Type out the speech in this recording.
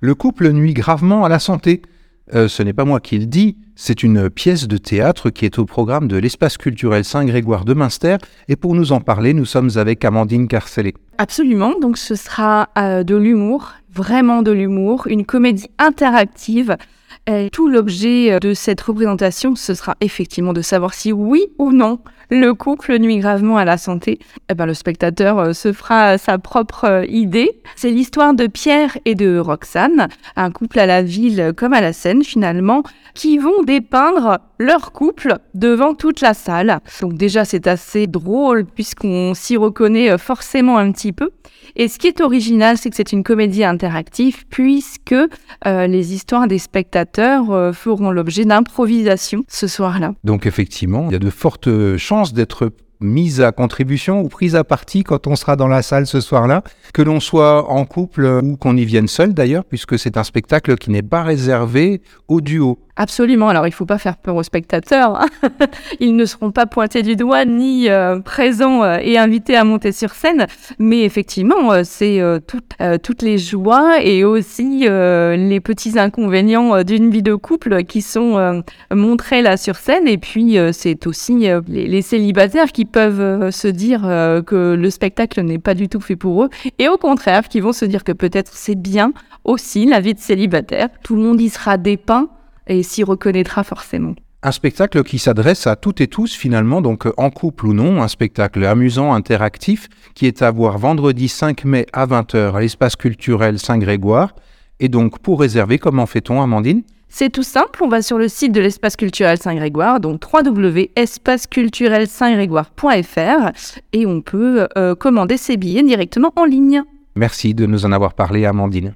Le couple nuit gravement à la santé. Euh, ce n'est pas moi qui le dis, c'est une pièce de théâtre qui est au programme de l'espace culturel Saint-Grégoire de Münster. Et pour nous en parler, nous sommes avec Amandine Carcelet. Absolument, donc ce sera euh, de l'humour, vraiment de l'humour, une comédie interactive. Et tout l'objet euh, de cette représentation, ce sera effectivement de savoir si oui ou non le couple nuit gravement à la santé. Eh ben, le spectateur euh, se fera sa propre euh, idée. C'est l'histoire de Pierre et de Roxane, un couple à la ville comme à la scène finalement, qui vont dépeindre leur couple devant toute la salle. Donc déjà c'est assez drôle puisqu'on s'y reconnaît forcément un petit peu. Et ce qui est original, c'est que c'est une comédie interactive puisque les histoires des spectateurs feront l'objet d'improvisation ce soir-là. Donc effectivement, il y a de fortes chances d'être mise à contribution ou prise à partie quand on sera dans la salle ce soir-là, que l'on soit en couple ou qu'on y vienne seul d'ailleurs, puisque c'est un spectacle qui n'est pas réservé au duo. Absolument. Alors, il ne faut pas faire peur aux spectateurs. Hein. Ils ne seront pas pointés du doigt ni euh, présents euh, et invités à monter sur scène. Mais effectivement, euh, c'est toutes les joies et aussi les petits inconvénients d'une vie de couple qui sont montrés là sur scène. Et puis, c'est aussi les, les, célibataires qui peuvent se dire que le spectacle n'est pas du tout fait pour eux. Et au contraire, qui vont se dire que peut-être c'est bien aussi la vie de célibataire. Tout le monde y sera dépeint et s'y reconnaîtra forcément. Un spectacle qui s'adresse à toutes et tous finalement, donc en couple ou non, un spectacle amusant, interactif, qui est à voir vendredi 5 mai à 20h à l'espace culturel Saint-Grégoire. Et donc pour réserver, comment fait-on Amandine? C'est tout simple, on va sur le site de l'espace culturel Saint-Grégoire, donc www.espaceculturelsaintgrégoire.fr et on peut euh, commander ses billets directement en ligne. Merci de nous en avoir parlé Amandine.